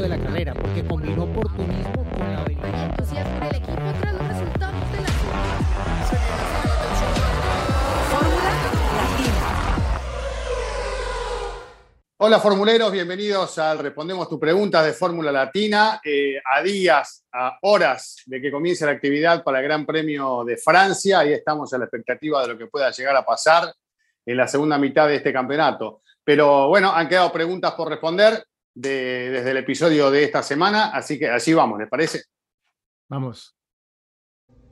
de la carrera, porque combinó oportunismo con la habilidad. entusiasmo en el equipo tras los resultados de la Fórmula Latina. Hola formuleros, bienvenidos al Respondemos tu pregunta de Fórmula Latina. Eh, a días, a horas de que comience la actividad para el Gran Premio de Francia, ahí estamos a la expectativa de lo que pueda llegar a pasar en la segunda mitad de este campeonato. Pero bueno, han quedado preguntas por responder de- desde el episodio de esta semana, así que así vamos, ¿les parece? Vamos.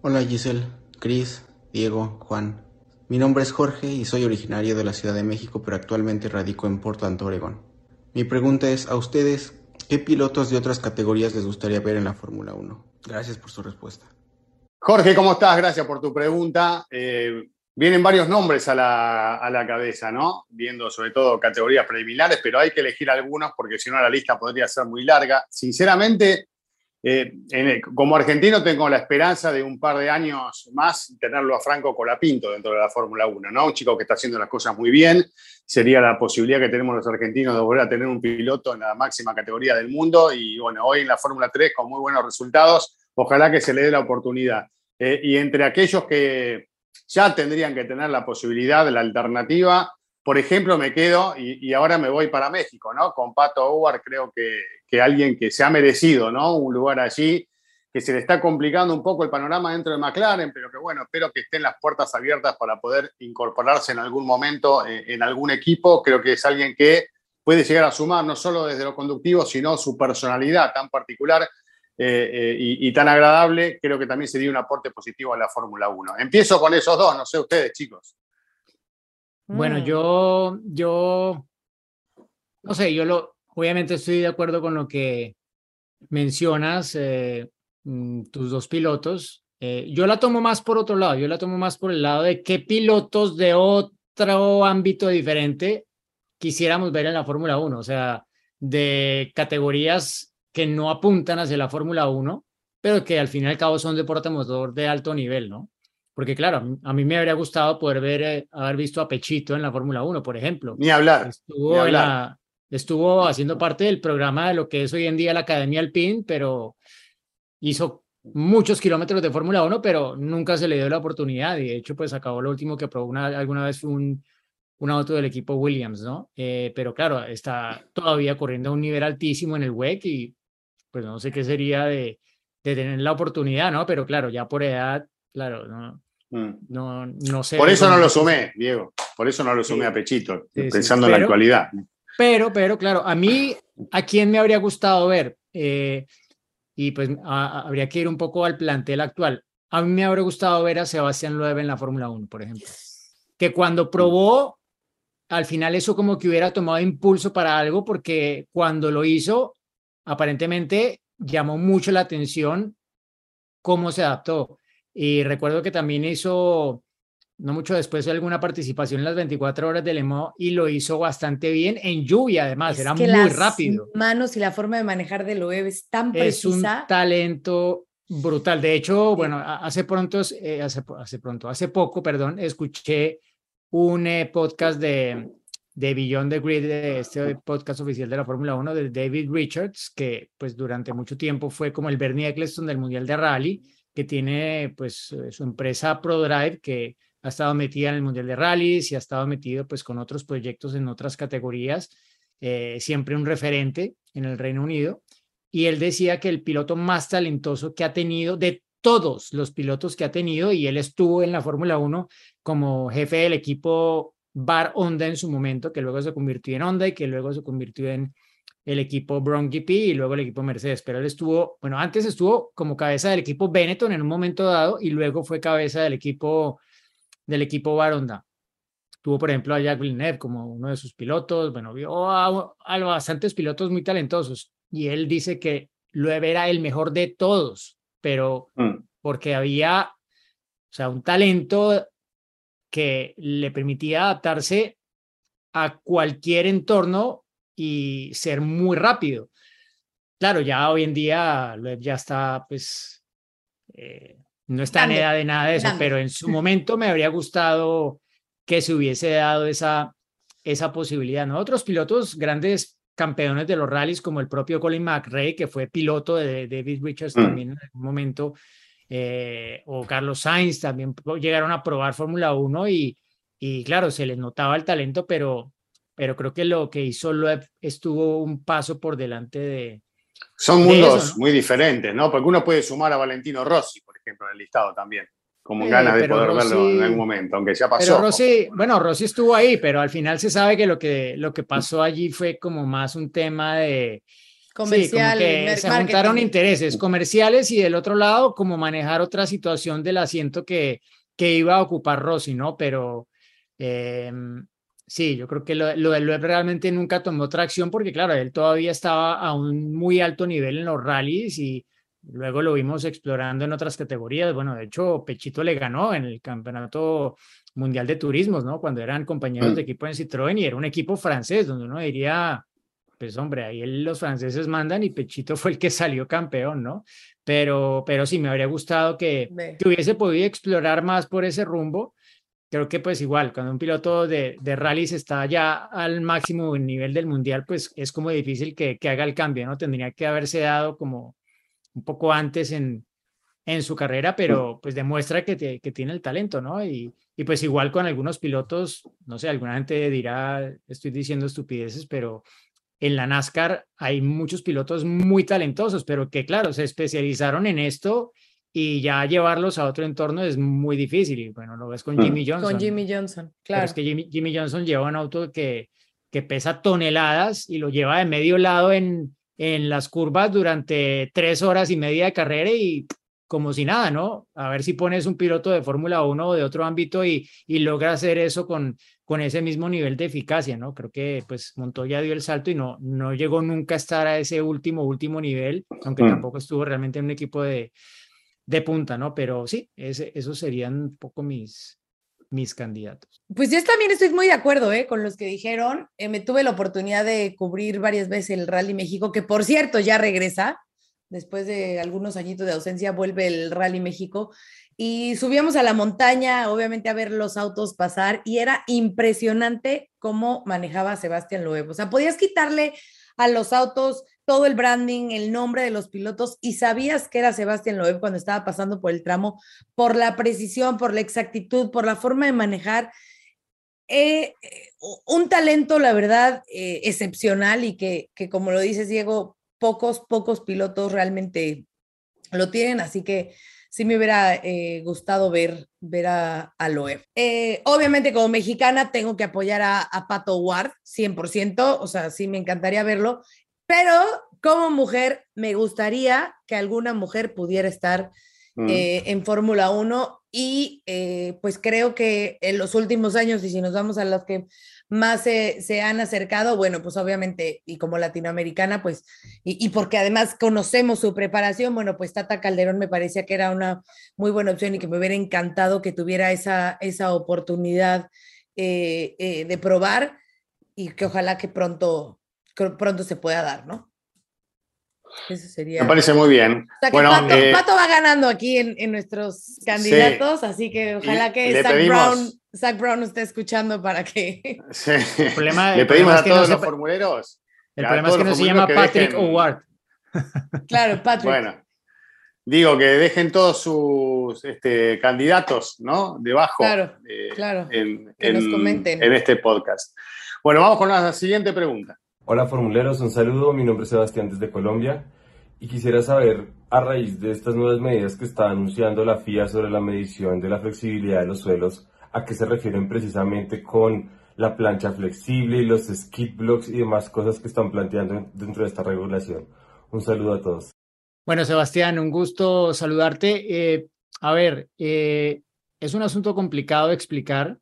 Hola Giselle, Cris, Diego, Juan. Mi nombre es Jorge y soy originario de la Ciudad de México, pero actualmente radico en Portland, Oregon. Mi pregunta es a ustedes, ¿qué pilotos de otras categorías les gustaría ver en la Fórmula 1? Gracias por su respuesta. Jorge, ¿cómo estás? Gracias por tu pregunta. Eh, vienen varios nombres a la, a la cabeza, ¿no? Viendo sobre todo categorías preliminares, pero hay que elegir algunos porque si no la lista podría ser muy larga. Sinceramente, eh, como argentino tengo la esperanza de un par de años más tenerlo a Franco Colapinto dentro de la Fórmula 1, ¿no? Un chico que está haciendo las cosas muy bien. Sería la posibilidad que tenemos los argentinos de volver a tener un piloto en la máxima categoría del mundo y bueno, hoy en la Fórmula 3 con muy buenos resultados, ojalá que se le dé la oportunidad. Eh, y entre aquellos que ya tendrían que tener la posibilidad, la alternativa, por ejemplo, me quedo y, ahora me voy para México, ¿no? Con Pato Howard, creo que, que alguien que se ha merecido, ¿no? Un lugar allí, que se le está complicando un poco el panorama dentro de McLaren, pero que bueno, espero que estén las puertas abiertas para poder incorporarse en algún momento eh, en algún equipo. Creo que es alguien que puede llegar a sumar no solo desde lo conductivo, sino su personalidad tan particular eh, eh, y, y tan agradable, creo que también sería un aporte positivo a la Fórmula 1. Empiezo con esos dos, no sé ustedes, chicos. Bueno, Mm. yo, yo, no sé, yo lo, obviamente estoy de acuerdo con lo que mencionas, eh, mm, tus dos pilotos. Eh, yo la tomo más por otro lado, yo la tomo más por el lado de qué pilotos de otro ámbito diferente quisiéramos ver en la Fórmula 1, o sea, de categorías que no apuntan hacia la Fórmula 1, pero que al fin y al cabo son deporte motor de alto nivel, ¿no? Porque claro, a mí, me habría gustado poder ver, eh, haber visto a Pechito en la Fórmula 1, por ejemplo. Ni hablar. Estuvo, ni en hablar. la- estuvo haciendo parte del programa de lo que es hoy en día la Academia Alpine, pero hizo muchos kilómetros de Fórmula 1, pero nunca se le dio la oportunidad. Y de hecho, pues acabó lo último que probó una, alguna vez un, un auto del equipo Williams, ¿no? Eh, pero claro, está todavía corriendo a un nivel altísimo en el WEC y pues no sé qué sería de, de tener la oportunidad, ¿no? Pero claro, ya por edad, claro, no, Mm. no, no sé. Por eso no lo sumé, Diego. Por eso no lo sumé Sí. a Pechito, Sí, sí, pensando en la pero- actualidad. Pero, pero, claro, a mí, ¿a quién me habría gustado ver? Eh, y pues a- a- habría que ir un poco al plantel actual. A mí me habría gustado ver a Sebastián Loeb en la Fórmula 1, por ejemplo. Que cuando probó, al final eso como que hubiera tomado impulso para algo, porque cuando lo hizo, aparentemente llamó mucho la atención cómo se adaptó. Y recuerdo que también hizo, no mucho después, alguna participación en las 24 horas de Le Mans y lo hizo bastante bien en lluvia, además, Es era que muy las rápido. manos y la forma de manejar de Loeb es tan Es un precisa. talento brutal. De hecho, bueno, hace pronto, eh, hace, hace pronto, hace poco, perdón, escuché un eh, podcast de, de Beyond the Grid, de este podcast oficial de la Fórmula 1 de David Richards, que pues durante mucho tiempo fue como el Bernie Eccleston del Mundial de Rally, que tiene pues eh, su empresa ProDrive, que ha estado metida en el Mundial de Rallys y ha estado metido pues con otros proyectos en otras categorías, eh, siempre un referente en el Reino Unido. Y él decía que el piloto más talentoso que ha tenido de todos los pilotos que ha tenido, y él estuvo en la Fórmula 1 como jefe del equipo Bar Honda en su momento, que luego se convirtió en Honda y que luego se convirtió en el equipo Brown GP y luego el equipo Mercedes. Pero él estuvo, bueno, antes estuvo como cabeza del equipo Benetton en un momento dado y luego fue cabeza del equipo del equipo Bar Honda. Tuvo, por ejemplo, a Jacques Villeneuve como uno de sus pilotos. Bueno, vio a, a bastantes pilotos muy talentosos y él dice que Loeb era el mejor de todos, pero Mm. porque había, o sea, un talento que le permitía adaptarse a cualquier entorno y ser muy rápido. Claro, ya hoy en día Loeb ya está, pues, eh, no está en edad de nada de eso, pero en su momento me habría gustado que se hubiese dado esa, esa posibilidad. ¿no? Otros pilotos grandes campeones de los rallies, como el propio Colin McRae, que fue piloto de David Richards Mm. también en algún momento, eh, o Carlos Sainz también llegaron a probar Fórmula 1 y, y claro, se les notaba el talento, pero, pero creo que lo que hizo Loeb estuvo un paso por delante de... Son de mundos eso, ¿no? muy diferentes, ¿no? Porque uno puede sumar a Valentino Rossi, por ejemplo, en el listado también, como Eh, ganas de poder verlo en Rossi- algún momento, aunque ya pasó. Pero Rossi, bueno, Rossi estuvo ahí, pero al final se sabe que lo que, lo que pasó allí fue como más un tema de... Comercial, sí, como que mer- se marketing. juntaron intereses comerciales y del otro lado como manejar otra situación del asiento que, que iba a ocupar Rossi, ¿no? Pero eh, sí, yo creo que lo, lo de Loeb realmente nunca tomó tracción porque claro, él todavía estaba a un muy alto nivel en los rallies y luego lo vimos explorando en otras categorías. Bueno, de hecho, Pechito le ganó en el campeonato mundial de turismos, ¿no? Cuando eran compañeros Mm. de equipo en Citroën y era un equipo francés, donde uno diría, pues hombre, ahí los franceses mandan y Pechito fue el que salió campeón, ¿no? Pero, pero sí, me habría gustado que, que hubiese podido explorar más por ese rumbo. Creo que pues igual, cuando un piloto de, de rallies está ya al máximo nivel del mundial, pues es como difícil que, que haga el cambio, ¿no? Tendría que haberse dado como un poco antes en, en su carrera, pero pues demuestra que, te- que tiene el talento, ¿no? Y, y pues igual con algunos pilotos, no sé, alguna gente dirá, estoy diciendo estupideces, pero en la NASCAR hay muchos pilotos muy talentosos, pero que claro, se especializaron en esto y ya llevarlos a otro entorno es muy difícil. Y bueno, lo ves con Mm. Jimmy Johnson. Con Jimmy Johnson, Pero claro. es que Jimmy, Jimmy Johnson lleva un auto que, que pesa toneladas y lo lleva de medio lado en, en las curvas durante tres horas y media de carrera y como si nada, ¿no? A ver si pones un piloto de Fórmula 1 o de otro ámbito y, y logra hacer eso con, con ese mismo nivel de eficacia, ¿no? Creo que pues Montoya dio el salto y no, no llegó nunca a estar a ese último, último nivel, aunque Mm. tampoco estuvo realmente en un equipo de, de punta, ¿no? Pero sí, ese, esos serían un poco mis, mis candidatos. Pues yo también estoy muy de acuerdo ¿eh? con los que dijeron. Eh, me tuve la oportunidad de cubrir varias veces el Rally México, que por cierto ya regresa. Después de algunos añitos de ausencia, vuelve el Rally México. Y subíamos a la montaña, obviamente, a ver los autos pasar. Y era impresionante cómo manejaba Sebastián Loeb. O sea, podías quitarle a los autos todo el branding, el nombre de los pilotos, y sabías que era Sebastián Loeb cuando estaba pasando por el tramo, por la precisión, por la exactitud, por la forma de manejar eh, eh, un talento, la verdad, eh, excepcional y que, que, como lo dices, Diego, pocos, pocos pilotos realmente lo tienen, así que sí me hubiera eh, gustado ver, ver a, a Loeb. Eh, obviamente, como mexicana, tengo que apoyar a, a Pato Ward, 100%, o sea, sí me encantaría verlo, pero como mujer, me gustaría que alguna mujer pudiera estar Mm. eh, en Fórmula 1 y eh, pues creo que en los últimos años, y si nos vamos a los que más se, han acercado, bueno, pues obviamente, y como latinoamericana, pues, y, y, porque además conocemos su preparación, bueno, pues Tata Calderón me parecía que era una muy buena opción y que me hubiera encantado que tuviera esa, esa oportunidad eh, eh, de probar y que ojalá que pronto, que pronto se pueda dar, ¿no? Eso sería. Me parece muy bien. O sea que bueno, Pato, eh, Pato, va ganando aquí en, en nuestros candidatos, sí. así que ojalá que Zach, pedimos... Brown, Zach Brown esté escuchando para que. Sí. El problema, Le pedimos el problema a todos no los se... formuleros. El problema es que no se llama Patrick dejen... Howard. Claro, Patrick. Bueno, digo que dejen todos sus este, candidatos, ¿no? Debajo. Claro, eh, claro. En, que en, nos comenten. En este podcast. Bueno, vamos con la siguiente pregunta. Hola formuleros, un saludo. Mi nombre es Sebastián desde Colombia y quisiera saber, a raíz de estas nuevas medidas que está anunciando la FIA sobre la medición de la flexibilidad de los suelos, ¿a qué se refieren precisamente con la plancha flexible y los skid blocks y demás cosas que están planteando dentro de esta regulación? Un saludo a todos. Bueno, Sebastián, un gusto saludarte. Eh, a ver, eh, es un asunto complicado de explicar,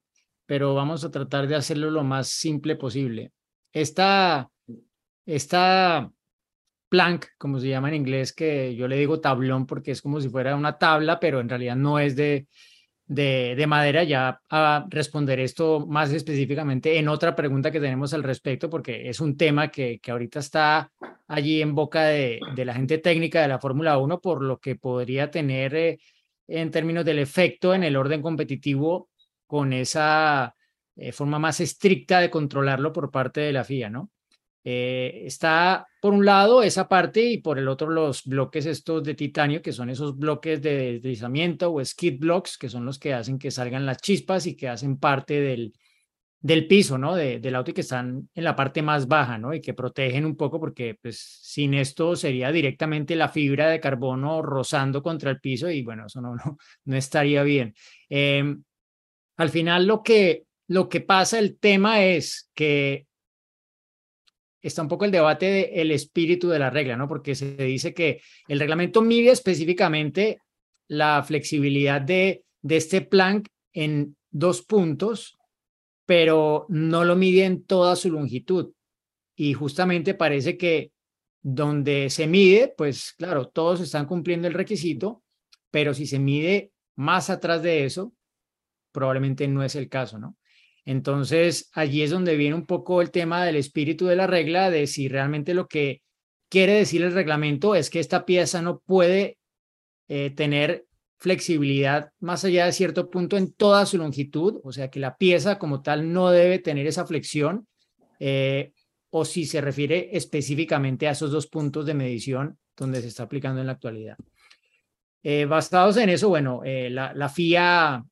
pero vamos a tratar de hacerlo lo más simple posible. Esta, esta plank, como se llama en inglés, que yo le digo tablón porque es como si fuera una tabla, pero en realidad no es de, de, de, madera. Ya a responder esto más específicamente en otra pregunta que tenemos al respecto, porque es un tema que, que ahorita está allí en boca de, de la gente técnica de la Fórmula 1, por lo que podría tener eh, en términos del efecto en el orden competitivo con esa eh, forma más estricta de controlarlo por parte de la FIA, ¿no? Eh, está por un lado esa parte y por el otro los bloques estos de titanio, que son esos bloques de deslizamiento o skid blocks, que son los que hacen que salgan las chispas y que hacen parte del, del piso, ¿no? De, del auto y que están en la parte más baja, ¿no? Y que protegen un poco porque pues sin esto sería directamente la fibra de carbono rozando contra el piso y bueno, eso no, no, no estaría bien. Em, al final lo que, lo que pasa, el tema es que está un poco el debate del espíritu de la regla, ¿no? Porque se dice que el reglamento mide específicamente la flexibilidad de, de este plank en dos puntos, pero no lo mide en toda su longitud. Y justamente parece que donde se mide, pues claro, todos están cumpliendo el requisito, pero si se mide más atrás de eso, probablemente no es el caso, ¿no? Entonces, allí es donde viene un poco el tema del espíritu de la regla, de si realmente lo que quiere decir el reglamento es que esta pieza no puede eh, tener flexibilidad más allá de cierto punto en toda su longitud, o sea que la pieza como tal no debe tener esa flexión, eh, o si se refiere específicamente a esos dos puntos de medición donde se está aplicando en la actualidad. Eh, basados en eso, bueno, la, la FIA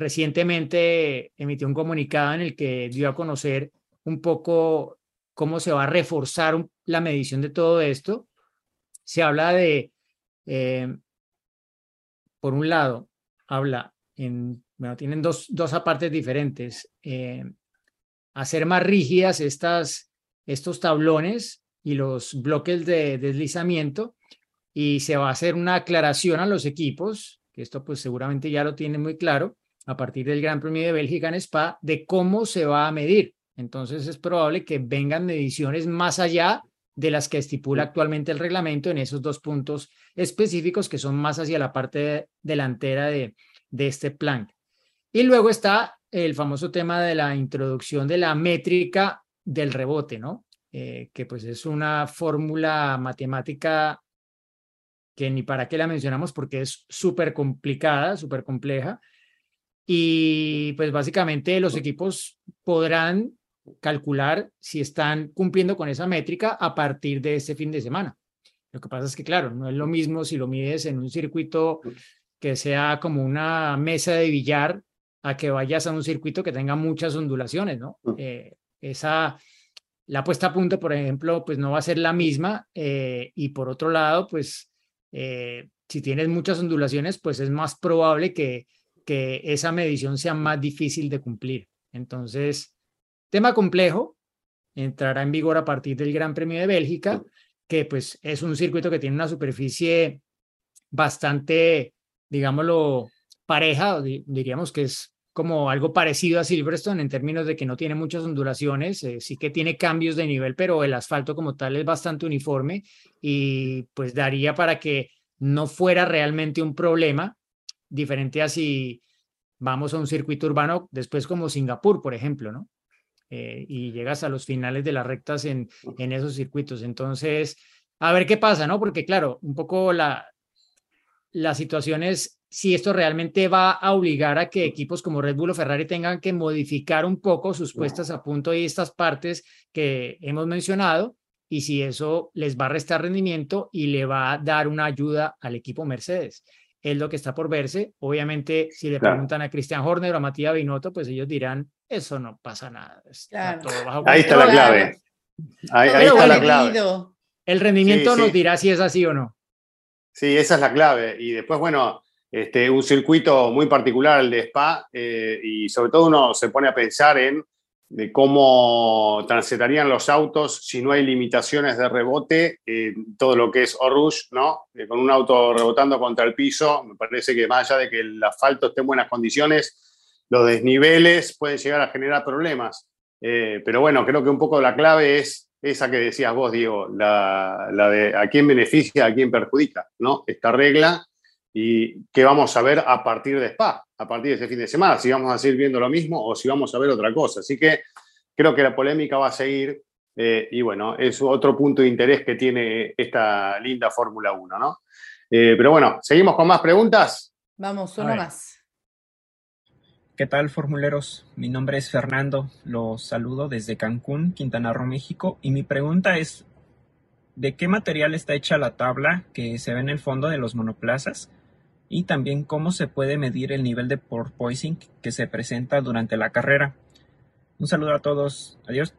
recientemente emitió un comunicado en el que dio a conocer un poco cómo se va a reforzar la medición de todo esto. Se habla de, eh, por un lado, habla en, bueno, tienen dos, dos partes diferentes, eh, hacer más rígidas estas, estos tablones y los bloques de deslizamiento y se va a hacer una aclaración a los equipos, que esto pues seguramente ya lo tienen muy claro, a partir del Gran Premio de Bélgica en Spa de cómo se va a medir. Entonces es probable que vengan mediciones más allá de las que estipula actualmente el reglamento en esos dos puntos específicos que son más hacia la parte delantera de, de este plan. Y luego está el famoso tema de la introducción de la métrica del rebote, ¿no? Eh, que pues es una fórmula matemática que ni para qué la mencionamos porque es súper complicada, súper compleja, y pues básicamente los equipos podrán calcular si están cumpliendo con esa métrica a partir de este fin de semana. Lo que pasa es que, claro, no es lo mismo si lo mides en un circuito que sea como una mesa de billar a que vayas a un circuito que tenga muchas ondulaciones, ¿no? Eh, esa, la puesta a punto, por ejemplo, pues no va a ser la misma eh, y por otro lado, pues eh, si tienes muchas ondulaciones, pues es más probable que que esa medición sea más difícil de cumplir. Entonces, tema complejo, entrará en vigor a partir del Gran Premio de Bélgica, que pues es un circuito que tiene una superficie bastante, digámoslo, pareja, diríamos que es como algo parecido a Silverstone en términos de que no tiene muchas ondulaciones, eh, sí que tiene cambios de nivel, pero el asfalto como tal es bastante uniforme y pues daría para que no fuera realmente un problema diferente a si vamos a un circuito urbano después como Singapur, por ejemplo, ¿no? Eh, y llegas a los finales de las rectas en, en esos circuitos. Entonces, a ver qué pasa, ¿no? Porque claro, un poco la, la situación es si esto realmente va a obligar a que equipos como Red Bull o Ferrari tengan que modificar un poco sus puestas a punto y estas partes que hemos mencionado y si eso les va a restar rendimiento y le va a dar una ayuda al equipo Mercedes es lo que está por verse. Obviamente, si le preguntan a Cristian Horner o a Matías Binotto, pues ellos dirán, eso no pasa nada. ahí está la clave. Ahí, está la clave. El rendimiento nos dirá si es así o no. Sí, esa es la clave. Y después, bueno, este, un circuito muy particular, el de Spa, eh, y sobre todo uno se pone a pensar en de cómo transitarían los autos si no hay limitaciones de rebote, todo lo que es Orush, ¿no? con un auto rebotando contra el piso, me parece que más allá de que el asfalto esté en buenas condiciones, los desniveles pueden llegar a generar problemas. Eh, pero bueno, creo que un poco la clave es esa que decías vos, Diego, la, la de a quién beneficia, a quién perjudica, ¿no? Esta regla y qué vamos a ver a partir de Spa, a partir de ese fin de semana, si vamos a seguir viendo lo mismo o si vamos a ver otra cosa. Así que creo que la polémica va a seguir eh, y bueno, es otro punto de interés que tiene esta linda Fórmula 1, ¿no? Eh, pero bueno, ¿seguimos con más preguntas? Vamos, uno más. ¿Qué tal, formuleros? Mi nombre es Fernando, los saludo desde Cancún, Quintana Roo, México, y mi pregunta es, ¿de qué material está hecha la tabla que se ve en el fondo de los monoplazas? Y también cómo se puede medir el nivel de porpoising que se presenta durante la carrera. Un saludo a todos, adiós.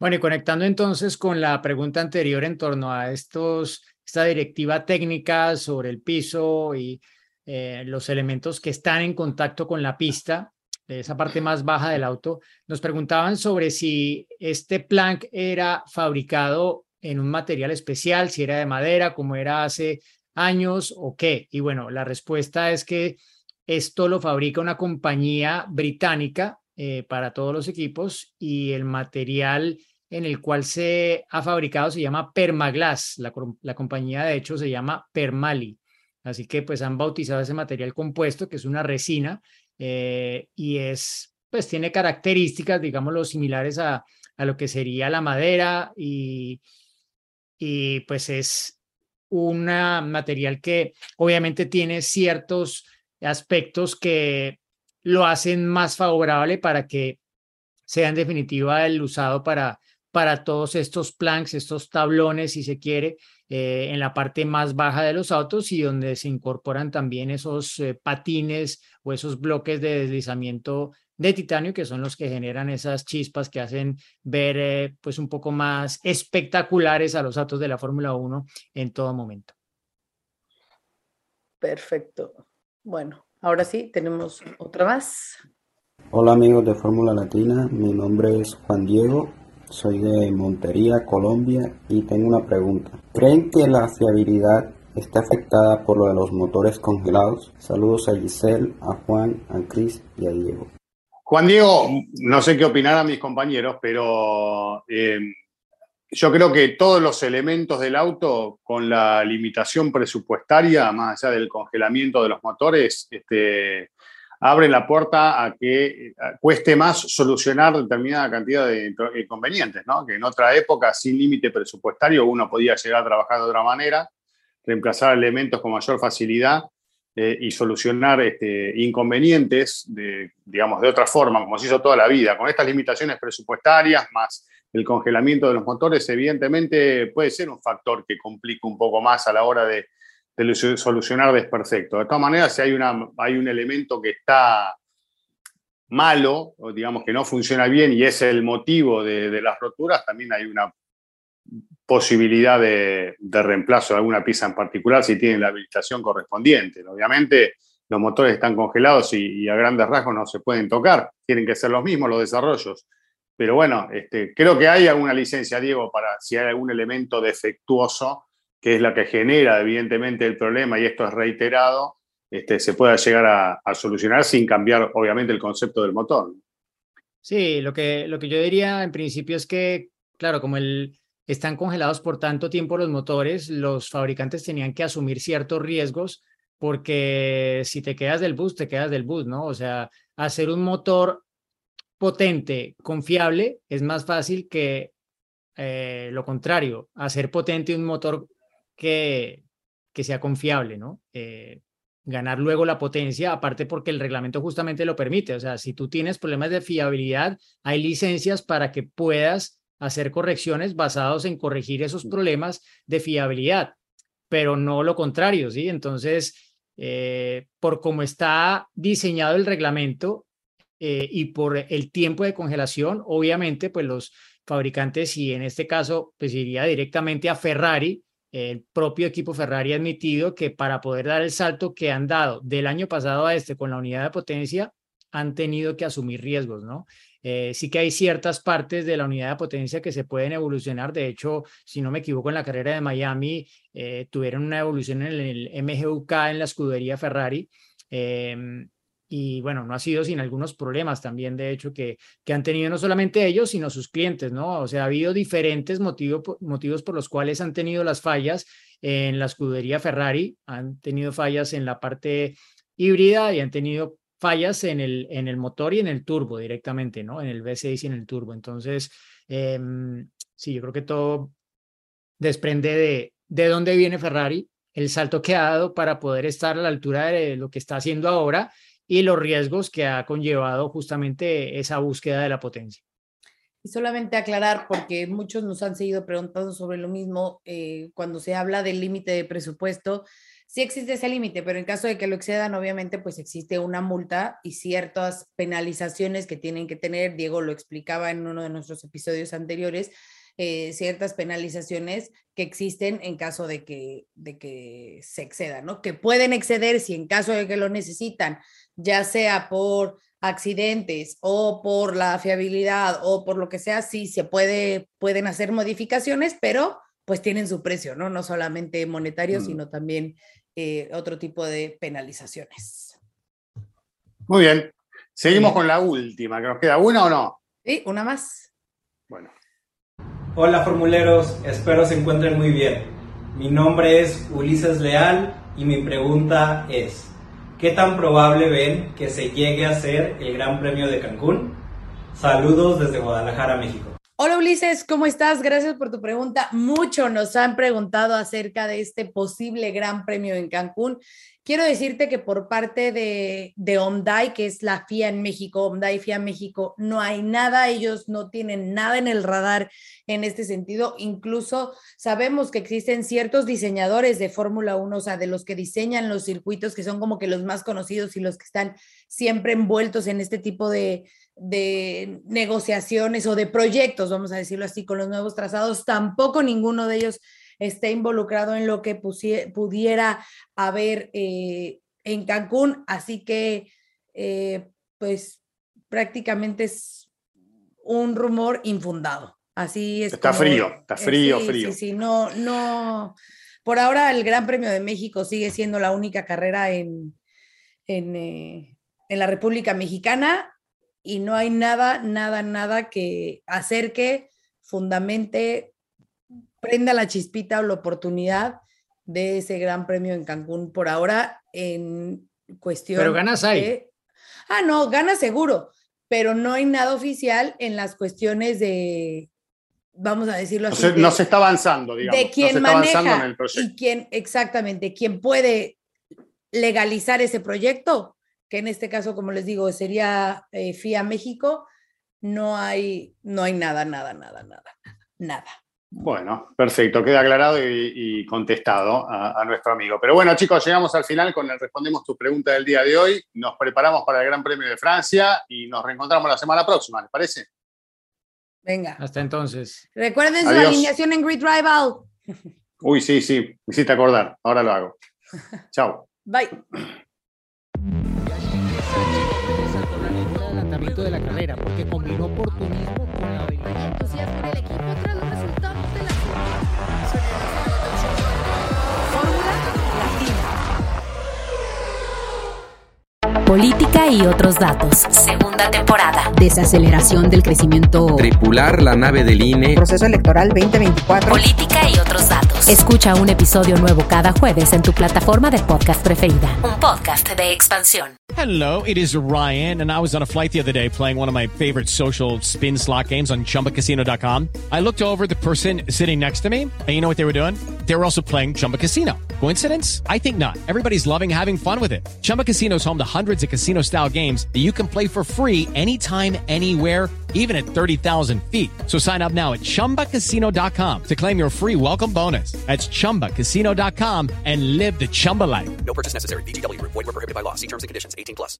Bueno, y conectando entonces con la pregunta anterior en torno a estos, esta directiva técnica sobre el piso y eh, los elementos que están en contacto con la pista, esa parte más baja del auto, nos preguntaban sobre si este plank era fabricado en un material especial, si era de madera, como era hace años o qué. Y bueno, la respuesta es que esto lo fabrica una compañía británica eh, para todos los equipos y el material en el cual se ha fabricado se llama Permaglass. La, la compañía de hecho se llama Permali. Así que pues han bautizado ese material compuesto, que es una resina, eh, y es, pues tiene características, digámoslo, similares a, a lo que sería la madera y, y pues es un material que obviamente tiene ciertos aspectos que lo hacen más favorable para que sea en definitiva el usado para, para todos estos planks, estos tablones, si se quiere, eh, en la parte más baja de los autos y donde se incorporan también esos eh, patines o esos bloques de deslizamiento de titanio que son los que generan esas chispas que hacen ver eh, pues un poco más espectaculares a los autos de la Fórmula 1 en todo momento. Perfecto. Bueno, ahora sí, tenemos otra más. Hola amigos de Fórmula Latina, mi nombre es Juan Diego soy de Montería, Colombia y tengo una pregunta. ¿Creen que la fiabilidad está afectada por lo de los motores congelados? Saludos a Giselle, a Juan, a Cris y a Diego. Juan Diego, no sé qué a mis compañeros, pero eh, yo creo que todos los elementos del auto, con la limitación presupuestaria, más allá del congelamiento de los motores, este, abre la puerta a que cueste más solucionar determinada cantidad de inconvenientes, ¿no? Que en otra época, sin límite presupuestario, uno podía llegar a trabajar de otra manera, reemplazar elementos con mayor facilidad eh, y solucionar este, inconvenientes, de, digamos, de otra forma, como se hizo toda la vida. Con estas limitaciones presupuestarias, más el congelamiento de los motores, evidentemente puede ser un factor que complica un poco más a la hora de solucionar desperfecto. De todas maneras, si hay, una, hay un elemento que está malo, digamos que no funciona bien y es el motivo de, las roturas, también hay una posibilidad de, reemplazo de alguna pieza en particular si tiene la habilitación correspondiente. Obviamente los motores están congelados y, a grandes rasgos no se pueden tocar, tienen que ser los mismos los desarrollos. Pero bueno, este, creo que hay alguna licencia, Diego, para si hay algún elemento defectuoso que es la que genera evidentemente el problema, y esto es reiterado, este, se pueda llegar a, solucionar sin cambiar obviamente el concepto del motor. Sí, lo que, lo que yo diría en principio es que, claro, como el, están congelados por tanto tiempo los motores, los fabricantes tenían que asumir ciertos riesgos porque si te quedas del bus, te quedas del bus, ¿no? O sea, hacer un motor potente, confiable, es más fácil que eh, lo contrario, hacer potente un motor que, que sea confiable, ¿no? Eh, ganar luego la potencia, aparte porque el reglamento justamente lo permite. O sea, si tú tienes problemas de fiabilidad, hay licencias para que puedas hacer correcciones basados en corregir esos problemas de fiabilidad, pero no lo contrario, ¿sí? Entonces, eh, por cómo está diseñado el reglamento eh, y por el tiempo de congelación, obviamente, pues los fabricantes, y en este caso, pues iría directamente a Ferrari, el propio equipo Ferrari ha admitido que para poder dar el salto que han dado del año pasado a este con la unidad de potencia, han tenido que asumir riesgos, ¿no? Eh, sí que hay ciertas partes de la unidad de potencia que se pueden evolucionar. De hecho, si no me equivoco, en la carrera de Miami eh, tuvieron una evolución en el MGUK en la escudería Ferrari. Em, y bueno, no ha sido sin algunos problemas también, de hecho, que, que han tenido no solamente ellos, sino sus clientes, ¿no? O sea, ha habido diferentes motivos motivos por los cuales han tenido las fallas en la escudería Ferrari, han tenido fallas en la parte híbrida y han tenido fallas en el, en el motor y en el turbo directamente, ¿no? En el V6 y en el turbo. Entonces, em, sí, yo creo que todo desprende de, de dónde viene Ferrari, el salto que ha dado para poder estar a la altura de lo que está haciendo ahora y los riesgos que ha conllevado justamente esa búsqueda de la potencia. Y solamente aclarar, porque muchos nos han seguido preguntando sobre lo mismo, eh, cuando se habla del límite de presupuesto, sí existe ese límite, pero en caso de que lo excedan, obviamente, pues existe una multa y ciertas penalizaciones que tienen que tener. Diego lo explicaba en uno de nuestros episodios anteriores, eh, ciertas penalizaciones que existen en caso de que, de que se excedan, ¿no? Que pueden exceder si en caso de que lo necesitan, ya sea por accidentes o por la fiabilidad o por lo que sea, sí se puede, pueden hacer modificaciones, pero pues tienen su precio, ¿no? No solamente monetario, Mm. sino también eh, otro tipo de penalizaciones. Muy bien. Seguimos con la última, que nos queda una o no. Y una más. Bueno. Hola formuleros, espero se encuentren muy bien. Mi nombre es Ulises Leal y mi pregunta es, ¿qué tan probable ven que se llegue a hacer el Gran Premio de Cancún? Saludos desde Guadalajara, México. Hola Ulises, ¿cómo estás? Gracias por tu pregunta. Mucho nos han preguntado acerca de este posible gran premio en Cancún. Quiero decirte que por parte de, de OMDAI, que es la FIA en México, OMDAI FIA México, no hay nada, ellos no tienen nada en el radar en este sentido. Incluso sabemos que existen ciertos diseñadores de Fórmula 1, o sea, de los que diseñan los circuitos, que son como que los más conocidos y los que están siempre envueltos en este tipo de, de negociaciones o de proyectos, vamos a decirlo así, con los nuevos trazados. Tampoco ninguno de ellos está involucrado en lo que pudiera haber eh, en Cancún, así que eh, pues prácticamente es un rumor infundado. Así es. Está como- frío, está eh, frío, sí, frío. Sí, sí, no, no. Por ahora el Gran Premio de México sigue siendo la única carrera en, en, eh, en la República Mexicana y no hay nada, nada, nada que acerque, fundamente, prenda la chispita o la oportunidad de ese Gran Premio en Cancún por ahora en cuestión. Pero ganas hay. de- Ah, no, gana seguro, pero no hay nada oficial en las cuestiones de, vamos a decirlo No así. se, no se está avanzando, digamos. de no quien está avanzando maneja en el proyecto. y quien, exactamente, quien puede legalizar ese proyecto, que en este caso, como les digo, sería eh, FIA México, no hay, no hay nada, nada, nada, nada, nada. Bueno, perfecto, queda aclarado y, y contestado a, a nuestro amigo. Pero bueno, chicos, llegamos al final con el respondemos tu pregunta del día de hoy. Nos preparamos para el Gran Premio de Francia y nos reencontramos la semana próxima, ¿les parece? Venga. Hasta entonces. Recuerden su alineación en Grid Rival. Uy, sí, sí, me hiciste acordar. Ahora lo hago. Chao. Bye. De la carrera, porque combinó oportunismo Política y otros datos. Segunda temporada. Desaceleración del crecimiento. Tripular la nave del INE. Proceso electoral 2024. Política y otros datos. Escucha un episodio nuevo cada jueves en tu plataforma de podcast preferida. Un podcast de expansión. Hello, it is Ryan, and I was on a flight the other day playing one of my favorite social spin slot games on chumbacasino.com. I looked over the person sitting next to me, and you know what they were doing? They were also playing Chumba Casino. Coincidence? I think not. Everybody's loving having fun with it. Chumba Casino is home to hundreds of casino style games that you can play for free anytime, anywhere, even at 30,000 feet. So sign up now at chumbacasino.com to claim your free welcome bonus. That's chumbacasino.com and live the Chumba life. No purchase necessary. Group. Void prohibited by law. See terms and conditions. 18 plus.